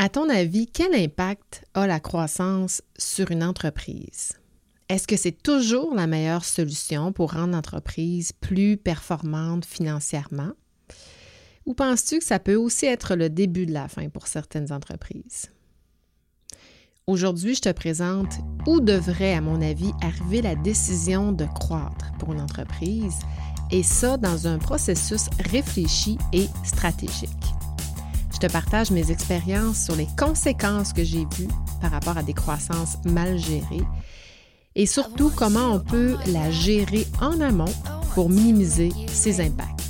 À ton avis, quel impact a la croissance sur une entreprise? Est-ce que c'est toujours la meilleure solution pour rendre l'entreprise plus performante financièrement? Ou penses-tu que ça peut aussi être le début de la fin pour certaines entreprises? Aujourd'hui, je te présente où devrait, à mon avis, arriver la décision de croître pour une entreprise, et ça dans un processus réfléchi et stratégique. Je te partage mes expériences sur les conséquences que j'ai vues par rapport à des croissances mal gérées et surtout comment on peut la gérer en amont pour minimiser ses impacts.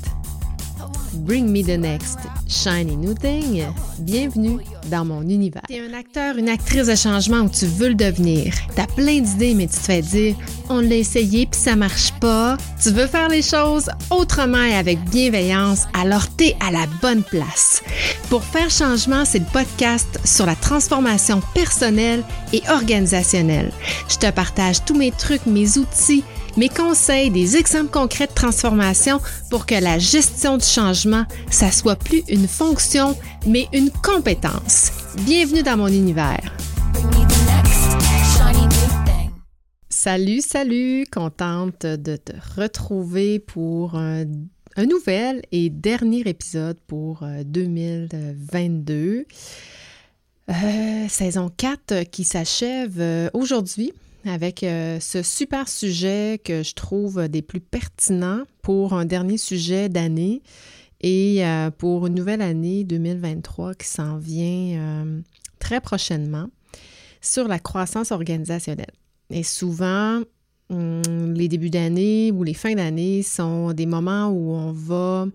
Bring me the next shiny new thing. Bienvenue dans mon univers. Tu es un acteur, une actrice de changement ou tu veux le devenir. Tu as plein d'idées, mais tu te fais dire on l'a essayé puis ça marche pas. Tu veux faire les choses autrement et avec bienveillance, alors tu es à la bonne place. Pour faire changement, c'est le podcast sur la transformation personnelle et organisationnelle. Je te partage tous mes trucs, mes outils mes conseils, des exemples concrets de transformation pour que la gestion du changement, ça soit plus une fonction, mais une compétence. Bienvenue dans mon univers. Salut, salut, contente de te retrouver pour un, nouvel et dernier épisode pour 2022. Euh, euh, saison 4 qui s'achève euh, aujourd'hui avec euh, ce super sujet que je trouve des plus pertinents pour un dernier sujet d'année et euh, pour une nouvelle année 2023 qui s'en vient euh, très prochainement sur la croissance organisationnelle. Et souvent, hum, les débuts d'année ou les fins d'année sont des moments où on va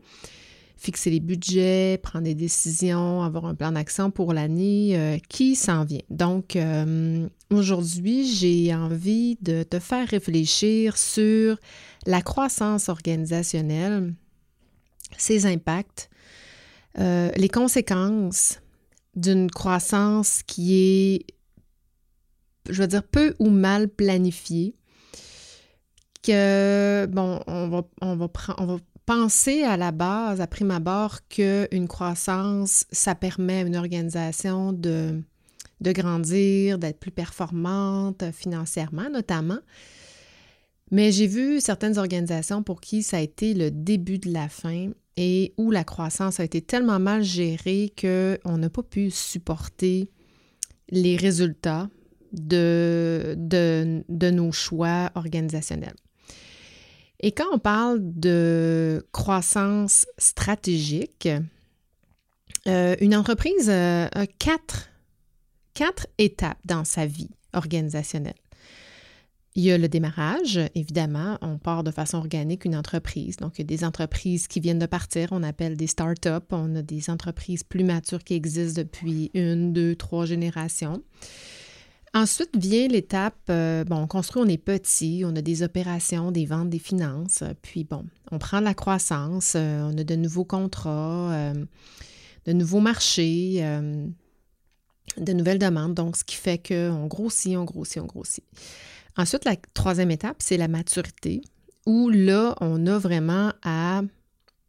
fixer les budgets, prendre des décisions, avoir un plan d'action pour l'année euh, qui s'en vient. Donc, euh, aujourd'hui, j'ai envie de te faire réfléchir sur la croissance organisationnelle, ses impacts, euh, les conséquences d'une croissance qui est, je veux dire, peu ou mal planifiée. Que, bon, on va, on penser à la base, à prime abord, qu'une croissance, ça permet à une organisation de, de grandir, d'être plus performante financièrement notamment. Mais j'ai vu certaines organisations pour qui ça a été le début de la fin et où la croissance a été tellement mal gérée qu'on n'a pas pu supporter les résultats de nos choix organisationnels. Et quand on parle de croissance stratégique, euh, une entreprise a quatre, quatre étapes dans sa vie organisationnelle. Il y a le démarrage, évidemment, on part de façon organique une entreprise. Donc, il y a des entreprises qui viennent de partir, on appelle des start-up. On a des entreprises plus matures qui existent depuis une, deux, trois générations. Ensuite vient l'étape, euh, bon, on construit, on est petit, on a des opérations, des ventes, des finances, euh, puis bon, on prend de la croissance, euh, on a de nouveaux contrats, de nouveaux marchés, de nouvelles demandes, donc ce qui fait qu'on grossit, on grossit, on grossit. Ensuite, la troisième étape, c'est la maturité, où là, on a vraiment à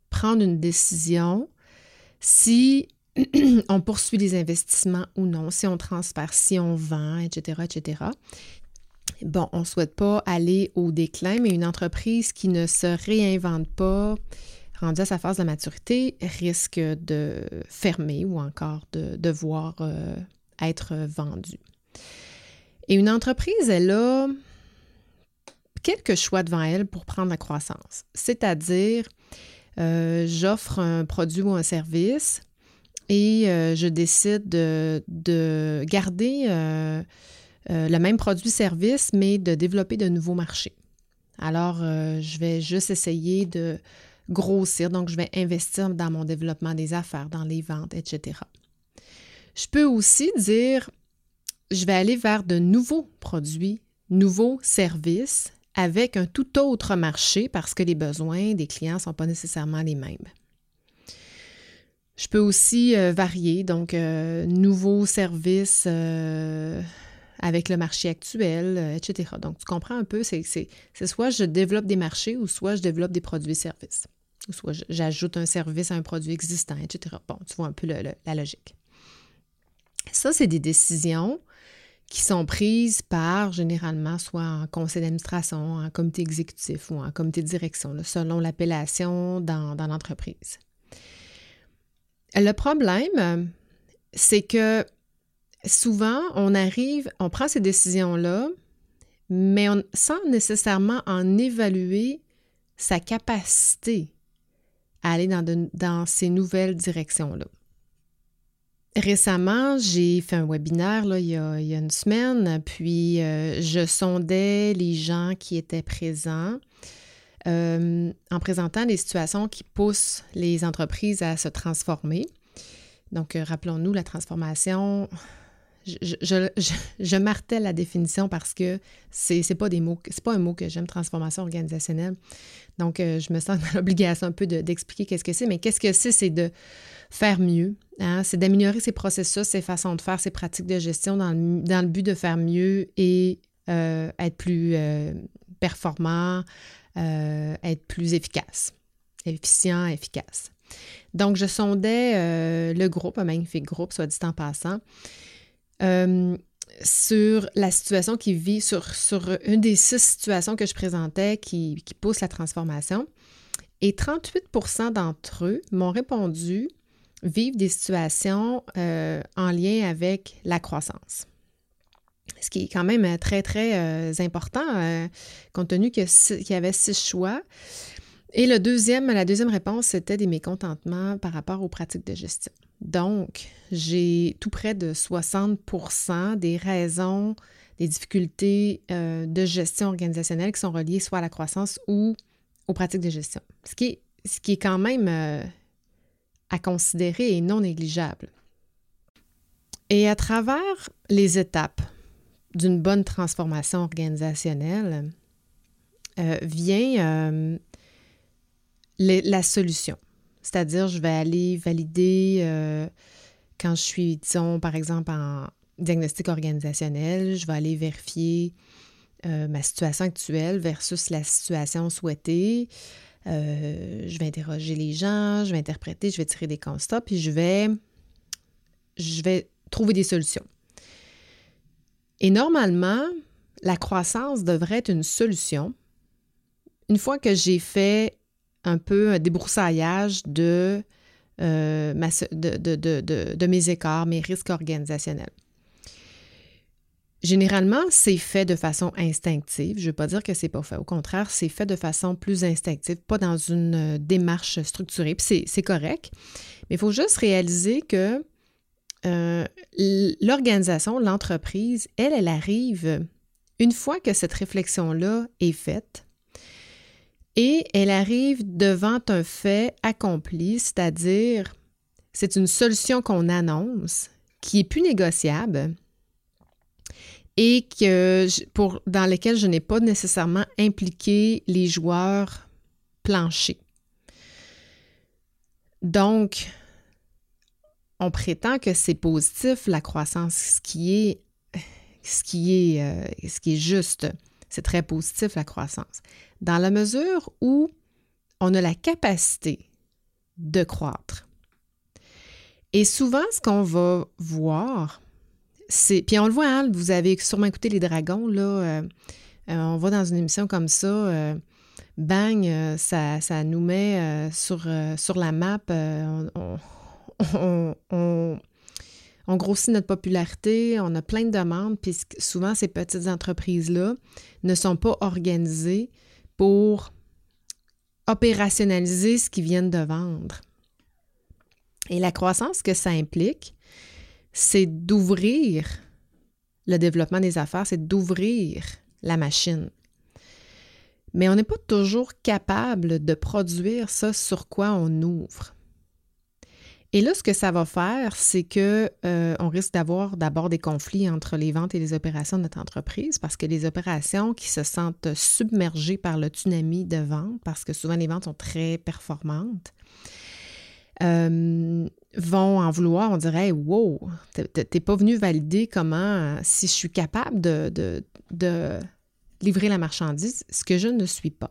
prendre une décision si on poursuit les investissements ou non, si on transfère, si on vend, etc., etc. Bon, on ne souhaite pas aller au déclin, mais une entreprise qui ne se réinvente pas, rendue à sa phase de maturité, risque de fermer ou encore de devoir euh, être vendue. Et une entreprise, elle a quelques choix devant elle pour prendre la croissance. C'est-à-dire, euh, j'offre un produit ou un service, et euh, je décide de, garder euh, euh, le même produit-service, mais de développer de nouveaux marchés. Alors, je vais juste essayer de grossir, donc je vais investir dans mon développement des affaires, dans les ventes, etc. Je peux aussi dire, je vais aller vers de nouveaux produits, nouveaux services avec un tout autre marché parce que les besoins des clients ne sont pas nécessairement les mêmes. Je peux aussi euh, varier, donc euh, nouveaux services euh, avec le marché actuel, etc. Donc, tu comprends un peu, c'est soit je développe des marchés ou soit je développe des produits et services. Ou soit j'ajoute un service à un produit existant, etc. Bon, tu vois un peu la logique. Ça, c'est des décisions qui sont prises par, généralement, soit en conseil d'administration, en comité exécutif ou en comité de direction, selon l'appellation dans, dans l'entreprise. Le problème, c'est que souvent, on arrive, on prend ces décisions-là, mais sans nécessairement en évaluer sa capacité à aller dans, dans ces nouvelles directions-là. Récemment, j'ai fait un webinaire là, il, y a, une semaine, puis euh, je sondais les gens qui étaient présents euh, en présentant des situations qui poussent les entreprises à se transformer. Donc, euh, rappelons-nous, la transformation, je, martèle la définition parce que c'est n'est pas c'est pas un mot que j'aime, transformation organisationnelle. Donc, je me sens dans l'obligation un peu d'expliquer qu'est-ce que c'est, mais qu'est-ce que c'est? C'est de faire mieux, hein, c'est d'améliorer ses processus, ses façons de faire, ses pratiques de gestion dans le, but de faire mieux et euh, être plus euh, performant, euh, être plus efficace, efficient, efficace. Donc, je sondais le groupe, un magnifique groupe, soit dit en passant, sur la situation qui vit, sur, une des six situations que je présentais qui, qui poussent la transformation. Et 38% d'entre eux m'ont répondu vivre des situations euh, en lien avec la croissance. Ce qui est quand même euh, très, très euh, important, compte tenu qu'il y avait six choix. Et le deuxième, la deuxième réponse, c'était des mécontentements par rapport aux pratiques de gestion. Donc, j'ai tout près de 60% des raisons, des difficultés de gestion organisationnelle qui sont reliées soit à la croissance ou aux pratiques de gestion. Ce qui est, ce qui est quand même à considérer et non négligeable. Et à travers les étapes d'une bonne transformation organisationnelle euh, vient euh, la solution. C'est-à-dire, je vais aller valider euh, quand je suis, disons, par exemple, en diagnostic organisationnel, je vais aller vérifier ma situation actuelle versus la situation souhaitée. Je vais interroger les gens, je vais interpréter, je vais tirer des constats, puis je vais trouver des solutions. Et normalement, la croissance devrait être une solution. Une fois que j'ai fait un peu un débroussaillage de, euh, mes écarts, mes risques organisationnels. Généralement, c'est fait de façon instinctive. Je ne veux pas dire que c'est pas fait. Au contraire, c'est fait de façon plus instinctive, pas dans une euh, démarche structurée. Puis c'est correct. Mais il faut juste réaliser que euh, l'organisation, l'entreprise, elle, elle arrive une fois que cette réflexion-là est faite et elle arrive devant un fait accompli, c'est-à-dire c'est une solution qu'on annonce qui est plus négociable et dans lesquels je n'ai pas nécessairement impliqué les joueurs planchers. Donc, on prétend que c'est positif la croissance, ce qui est, ce qui est, euh, ce qui est juste. C'est très positif la croissance. Dans la mesure où on a la capacité de croître. Et souvent, ce qu'on va voir, puis on le voit, hein, vous avez sûrement écouté Les Dragons, là. Euh, euh, on va dans une émission comme ça, bang, ça, nous met sur, sur la map. On, grossit notre popularité, on a plein de demandes, puis souvent ces petites entreprises-là ne sont pas organisées pour opérationnaliser ce qu'ils viennent de vendre. Et la croissance que ça implique, c'est d'ouvrir le développement des affaires, c'est d'ouvrir la machine. Mais on n'est pas toujours capable de produire ça sur quoi on ouvre. Et là, ce que ça va faire, c'est que euh, on risque d'avoir d'abord des conflits entre les ventes et les opérations de notre entreprise, parce que les opérations qui se sentent submergées par le tsunami de ventes, parce que souvent les ventes sont très performantes, euh, vont en vouloir, on dirait Wow, t'es pas venu valider comment, si je suis capable de, livrer la marchandise, ce que je ne suis pas.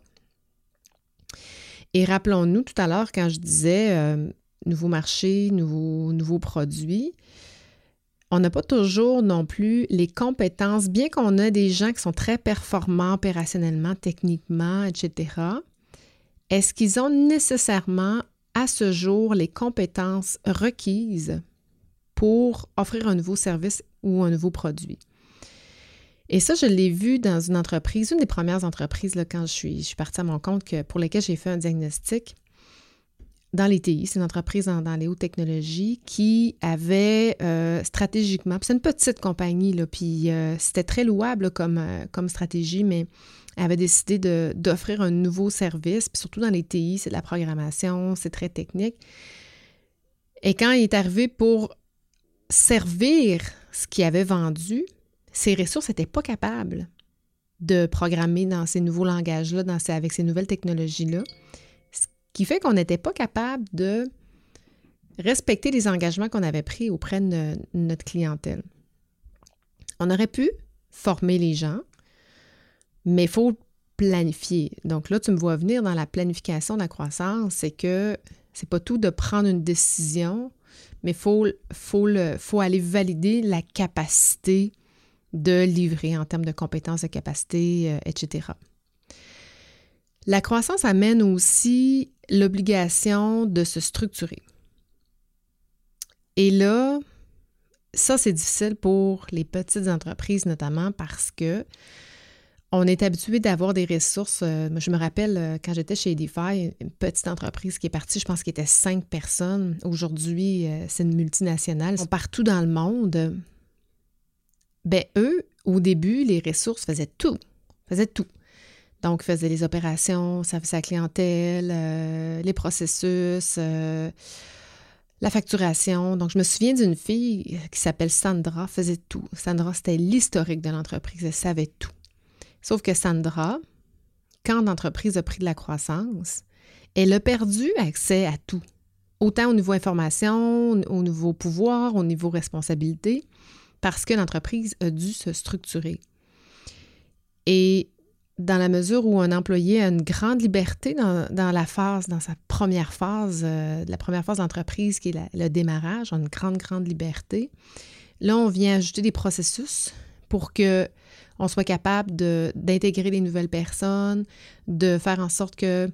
Et rappelons-nous tout à l'heure, quand je disais euh, nouveau marché, nouveaux, nouveaux produits, on n'a pas toujours non plus les compétences, bien qu'on a des gens qui sont très performants opérationnellement, techniquement, etc. Est-ce qu'ils ont nécessairement à ce jour les compétences requises pour offrir un nouveau service ou un nouveau produit? Et ça, je l'ai vu dans une entreprise, une des premières entreprises quand je suis, je partie à mon compte que, pour lesquelles j'ai fait un diagnostic dans les TI, c'est une entreprise dans, les hautes technologies qui avait euh, stratégiquement, c'est une petite compagnie, là, puis euh, c'était très louable comme, euh, comme stratégie, mais avait décidé d'offrir un nouveau service, puis surtout dans les TI, c'est de la programmation, c'est très technique. Et quand il est arrivé pour servir ce qu'il avait vendu, ses ressources n'étaient pas capables de programmer dans ces nouveaux langages-là, avec ces nouvelles technologies-là qui fait qu'on n'était pas capable de respecter les engagements qu'on avait pris auprès de notre clientèle. On aurait pu former les gens, mais il faut planifier. Donc là, tu me vois venir dans la planification de la croissance, c'est que c'est pas tout de prendre une décision, mais il faut, faut, faut aller valider la capacité de livrer en termes de compétences, de capacité, euh, etc. La croissance amène aussi l'obligation de se structurer. Et là, ça, c'est difficile pour les petites entreprises notamment parce que on est habitué d'avoir des ressources. Euh, je me rappelle euh, quand j'étais chez Edify, une petite entreprise qui est partie, je pense qu'il était cinq personnes. Aujourd'hui, euh, c'est une multinationale. Ils sont partout dans le monde. Ben, eux, au début, les ressources faisaient tout. Faisaient tout. Donc, faisait les opérations, service à la clientèle, euh, les processus, euh, la facturation. Donc, je me souviens d'une fille qui s'appelle Sandra, faisait tout. Sandra, c'était l'historique de l'entreprise, elle savait tout. Sauf que Sandra, quand l'entreprise a pris de la croissance, elle a perdu accès à tout. Autant au niveau information, au niveau pouvoir, au niveau responsabilité, parce que l'entreprise a dû se structurer. Et dans la mesure où un employé a une grande liberté dans, la phase, dans sa première phase, euh, la première phase d'entreprise qui est le démarrage, a une grande, grande liberté. Là, on vient ajouter des processus pour que on soit capable d'intégrer les nouvelles personnes, de faire en sorte que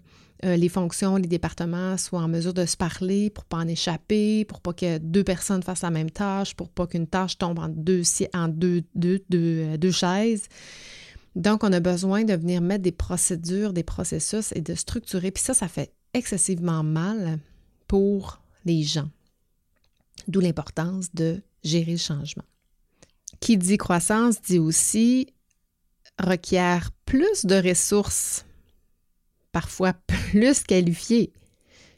euh, les fonctions, les départements soient en mesure de se parler pour pas en échapper, pour pas que deux personnes fassent la même tâche, pour pas qu'une tâche tombe en deux, en deux, deux, deux, deux chaises. Donc, on a besoin de venir mettre des procédures, des processus et de structurer. Puis ça, ça fait excessivement mal pour les gens. D'où l'importance de gérer le changement. Qui dit croissance dit aussi requiert plus de ressources, parfois plus qualifiées.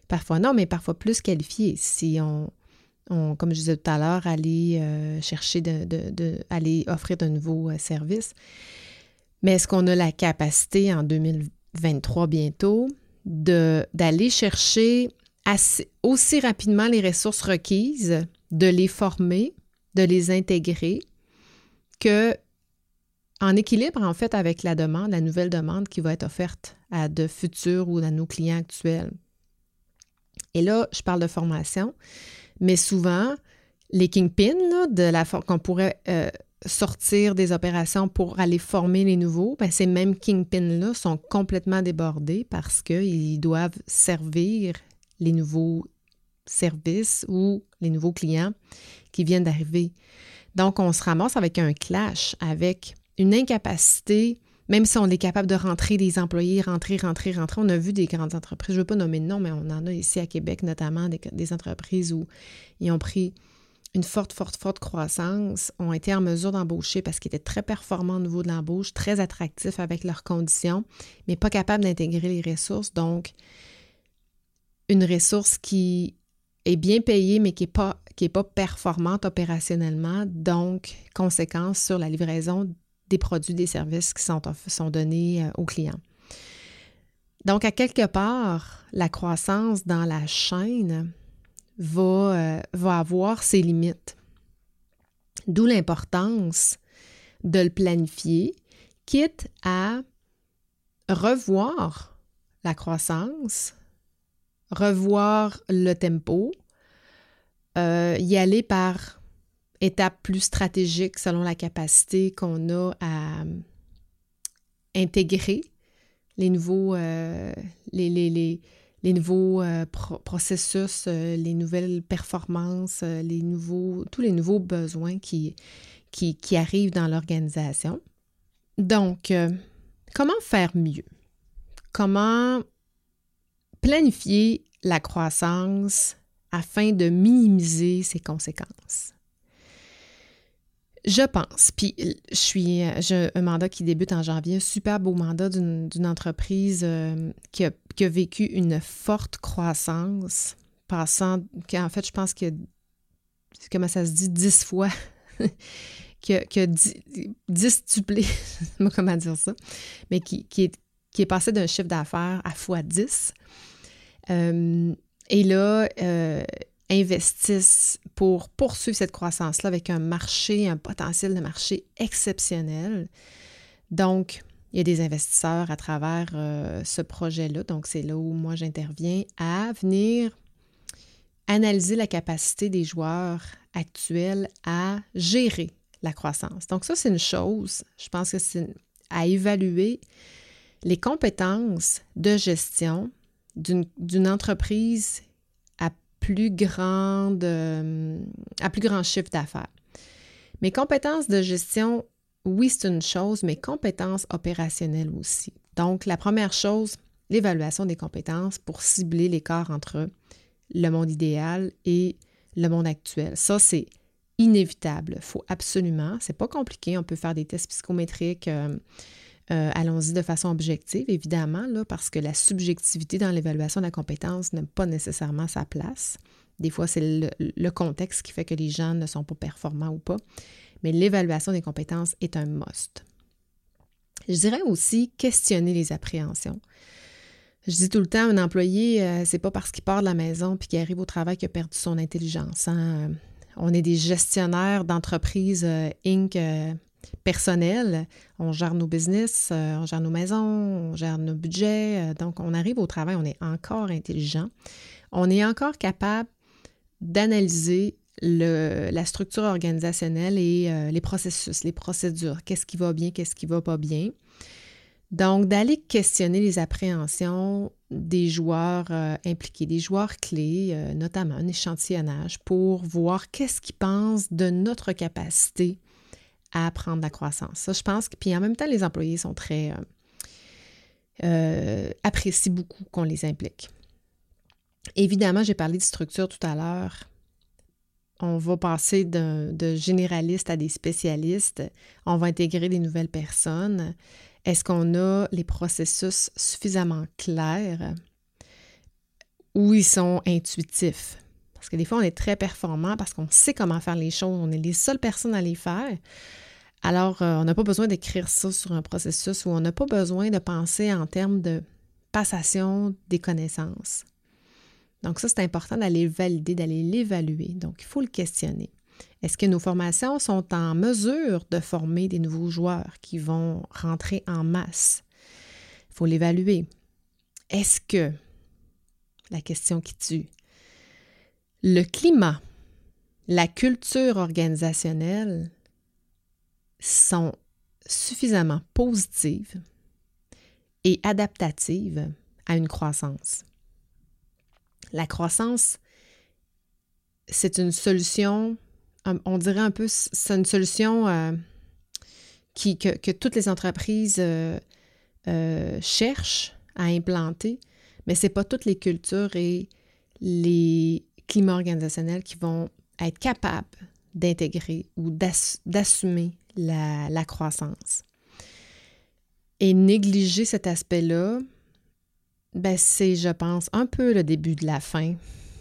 Parfois non, mais parfois plus qualifiées. Si on, comme je disais tout à l'heure, aller euh, chercher de, aller offrir de nouveaux euh, services. Mais est-ce qu'on a la capacité en 2023 bientôt d'aller chercher aussi rapidement les ressources requises, de les former, de les intégrer, que en équilibre en fait avec la demande, la nouvelle demande qui va être offerte à de futurs ou à nos clients actuels? Et là, je parle de formation, mais souvent, les kingpins de la qu'on pourrait euh, sortir des opérations pour aller former les nouveaux, ben ces mêmes kingpins-là sont complètement débordés parce qu'ils doivent servir les nouveaux services ou les nouveaux clients qui viennent d'arriver. Donc, on se ramasse avec un clash, avec une incapacité, même si on est capable de rentrer des employés, rentrer, rentrer, rentrer. On a vu des grandes entreprises, je ne veux pas nommer de nom, mais on en a ici à Québec notamment, des, des entreprises où ils ont pris une forte, forte, forte croissance, ont été en mesure d'embaucher parce qu'ils étaient très performants au niveau de l'embauche, très attractifs avec leurs conditions, mais pas capables d'intégrer les ressources. Donc, une ressource qui est bien payée, mais qui n'est pas, est pas performante opérationnellement, donc conséquence sur la livraison des produits, des services qui sont, sont donnés euh, aux clients. Donc, à quelque part, la croissance dans la chaîne va, euh, va avoir ses limites. D'où l'importance de le planifier, quitte à revoir la croissance, revoir le tempo, euh, y aller par étape plus stratégique selon la capacité qu'on a à intégrer les nouveaux, euh, les, les, nouveaux euh, processus, euh, les nouvelles performances, les nouveaux, tous les nouveaux besoins qui arrivent dans l'organisation. Donc, comment faire mieux? Comment planifier la croissance afin de minimiser ses conséquences? Je pense. Puis, je suis. J'ai un mandat qui débute en janvier, un super beau mandat d'une entreprise euh, qui, a, vécu une forte croissance, passant. En fait, je pense que. Comment ça se dit? Dix fois. qui a, qui distuplé, comment dire ça, mais qui, est, qui est passé d'un chiffre d'affaires à fois 10. Euh, et là, euh, investissent pour poursuivre cette croissance-là avec un marché, un potentiel de marché exceptionnel. Donc, il y a des investisseurs à travers euh, ce projet-là. Donc, c'est là où moi j'interviens à venir analyser la capacité des joueurs actuels à gérer la croissance. Donc, ça, c'est une chose. Je pense que c'est à évaluer les compétences de gestion d'une entreprise plus euh, à plus grand chiffre d'affaires. Mes compétences de gestion, oui, c'est une chose, mais compétences opérationnelles aussi. Donc, la première chose, l'évaluation des compétences pour cibler l'écart entre le monde idéal et le monde actuel. Ça, c'est inévitable. Il faut absolument, c'est pas compliqué, on peut faire des tests psychométriques. Euh, euh, allons-y de façon objective, évidemment, parce que la subjectivité dans l'évaluation de la compétence n'a pas nécessairement sa place. Des fois, c'est le, contexte qui fait que les gens ne sont pas performants ou pas. Mais l'évaluation des compétences est un must. Je dirais aussi questionner les appréhensions. Je dis tout le temps, un employé, euh, c'est pas parce qu'il part de la maison puis qu'il arrive au travail qu'il a perdu son intelligence. Hein. On est des gestionnaires d'entreprises euh, Inc personnel. On gère nos business, euh, on gère nos maisons, on gère nos budgets. Euh, donc, on arrive au travail, on est encore intelligent. On est encore capable d'analyser la structure organisationnelle et euh, les processus, les procédures. Qu'est-ce qui va bien, qu'est-ce qui va pas bien. Donc, d'aller questionner les appréhensions des joueurs impliqués, des joueurs clés, notamment un échantillonnage, pour voir qu'est-ce qu'ils pensent de notre capacité à apprendre la croissance. Ça, je pense que, puis en même temps, les employés sont très, euh, euh, apprécient beaucoup qu'on les implique. Évidemment, j'ai parlé de structure tout à l'heure. On va passer de généralistes à des spécialistes. On va intégrer des nouvelles personnes. Est-ce qu'on a les processus suffisamment clairs ou ils sont intuitifs? Parce que des fois, on est très performant parce qu'on sait comment faire les choses. On est les seules personnes à les faire. Alors, euh, on n'a pas besoin d'écrire ça sur un processus ou on n'a pas besoin de penser en termes de passation des connaissances. Donc, ça, c'est important d'aller valider, d'aller l'évaluer. Donc, il faut le questionner. Est-ce que nos formations sont en mesure de former des nouveaux joueurs qui vont rentrer en masse? Il faut l'évaluer. Est-ce que, la question qui tue, le climat, la culture organisationnelle sont suffisamment positives et adaptatives à une croissance. La croissance, c'est une solution, on dirait un peu, c'est une solution euh, que, toutes les entreprises euh, euh, cherchent à implanter, mais ce n'est pas toutes les cultures et les climats organisationnels qui vont être capables d'intégrer ou d'assumer la, croissance. Et négliger cet aspect-là, ben c'est, je pense, un peu le début de la fin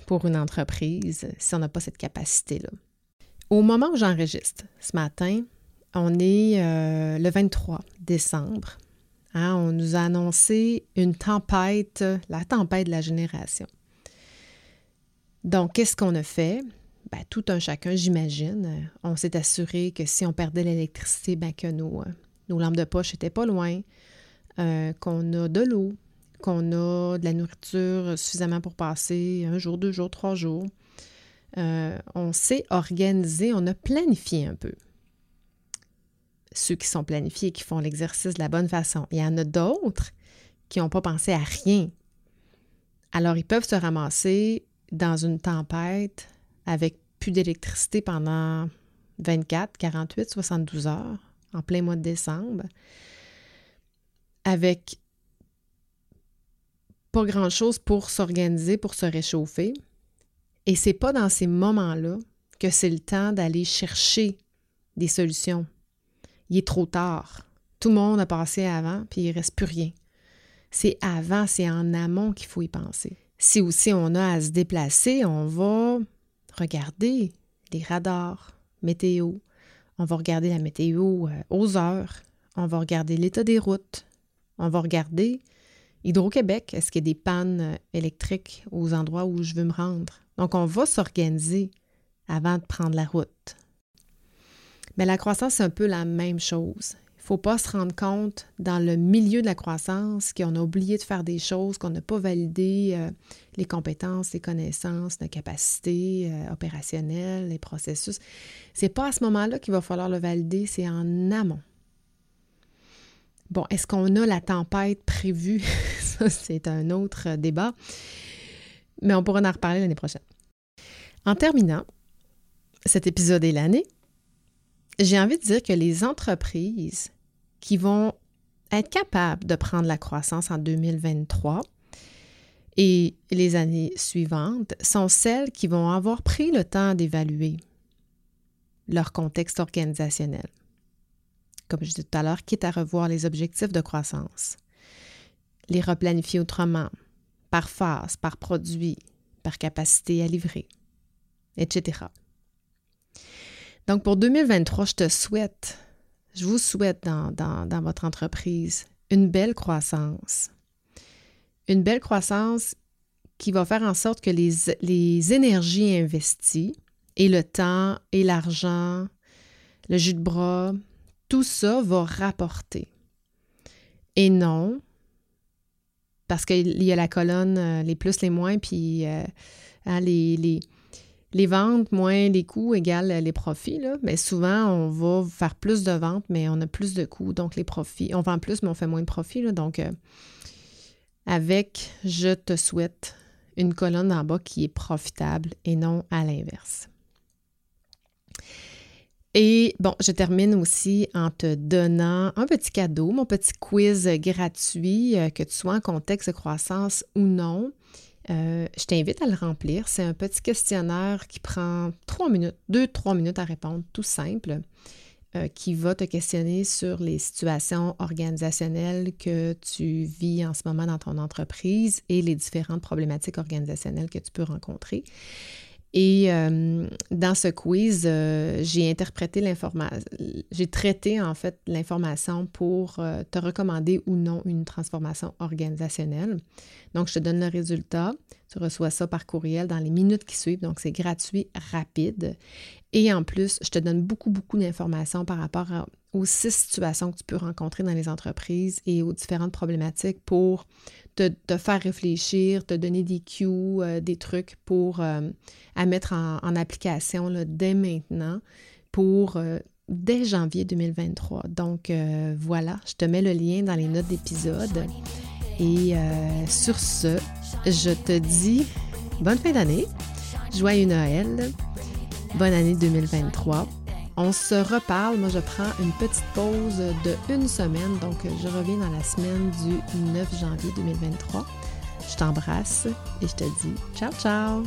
pour une entreprise si on n'a pas cette capacité-là. Au moment où j'enregistre ce matin, on est euh, le 23 décembre. Hein, on nous a annoncé une tempête, la tempête de la génération. Donc, qu'est-ce qu'on a fait? Ben, tout un chacun, j'imagine. On s'est assuré que si on perdait l'électricité, ben, que nos, euh, lampes de poche n'étaient pas loin, euh, qu'on a de l'eau, qu'on a de la nourriture suffisamment pour passer un jour, deux jours, trois jours. euh, on s'est organisé, on a planifié un peu. Ceux qui sont planifiés, qui font l'exercice de la bonne façon. Il y en a d'autres qui n'ont pas pensé à rien. Alors, ils peuvent se ramasser dans une tempête avec plus d'électricité pendant 24, 48, 72 heures en plein mois de décembre, avec pas grand-chose pour s'organiser, pour se réchauffer. Et c'est pas dans ces moments-là que c'est le temps d'aller chercher des solutions. Il est trop tard. Tout le monde a passé avant, puis il reste plus rien. C'est avant, c'est en amont qu'il faut y penser. Si aussi on a à se déplacer, on va regarder les radars, météo. On va regarder la météo euh, aux heures. On va regarder l'état des routes. On va regarder Hydro-Québec. Est-ce qu'il y a des pannes électriques aux endroits où je veux me rendre? Donc, on va s'organiser avant de prendre la route. Mais la croissance, c'est un peu la même chose. Faut pas se rendre compte dans le milieu de la croissance qu'on a oublié de faire des choses, qu'on n'a pas validé euh, les compétences, les connaissances, nos capacités euh, opérationnelles, les processus. C'est pas à ce moment-là qu'il va falloir le valider, c'est en amont. Bon, est-ce qu'on a la tempête prévue? Ça, c'est un autre débat, mais on pourra en reparler l'année prochaine. En terminant, cet épisode est l'année j'ai envie de dire que les entreprises qui vont être capables de prendre la croissance en 2023 et les années suivantes sont celles qui vont avoir pris le temps d'évaluer leur contexte organisationnel. Comme je disais tout à l'heure, quitte à revoir les objectifs de croissance, les replanifier autrement, par phase, par produit, par capacité à livrer, etc. Donc, pour 2023, je te souhaite, je vous souhaite dans, votre entreprise une belle croissance. Une belle croissance qui va faire en sorte que les, énergies investies et le temps et l'argent, le jus de bras, tout ça va rapporter. Et non, parce qu'il y a la colonne, euh, les plus, les moins, puis euh, hein, les, les ventes moins les coûts égale les profits. Mais souvent, on va faire plus de ventes, mais on a plus de coûts. Donc, les profits, on vend plus, mais on fait moins de profits. Donc, euh, avec je te souhaite une colonne en bas qui est profitable et non à l'inverse. Et bon, je termine aussi en te donnant un petit cadeau, mon petit quiz gratuit, euh, que tu sois en contexte de croissance ou non. Euh, je t'invite à le remplir. C'est un petit questionnaire qui prend trois minutes, deux, trois minutes à répondre, tout simple, euh, qui va te questionner sur les situations organisationnelles que tu vis en ce moment dans ton entreprise et les différentes problématiques organisationnelles que tu peux rencontrer. Et euh, dans ce quiz, euh, j'ai interprété l'information, j'ai traité en fait l'information pour euh, te recommander ou non une transformation organisationnelle. Donc, je te donne le résultat. Tu reçois ça par courriel dans les minutes qui suivent. Donc, c'est gratuit, rapide. Et en plus, je te donne beaucoup, beaucoup d'informations par rapport aux six situations que tu peux rencontrer dans les entreprises et aux différentes problématiques pour te, faire réfléchir, te donner des cues, euh, des trucs pour euh, à mettre en, application dès maintenant pour euh, dès janvier 2023. Donc voilà, je te mets le lien dans les notes d'épisode. Et sur ce, je te dis bonne fin d'année, joyeux Noël, bonne année 2023. On se reparle. Moi, je prends une petite pause de une semaine. Donc, je reviens dans la semaine du 9 janvier 2023. Je t'embrasse et je te dis ciao, ciao!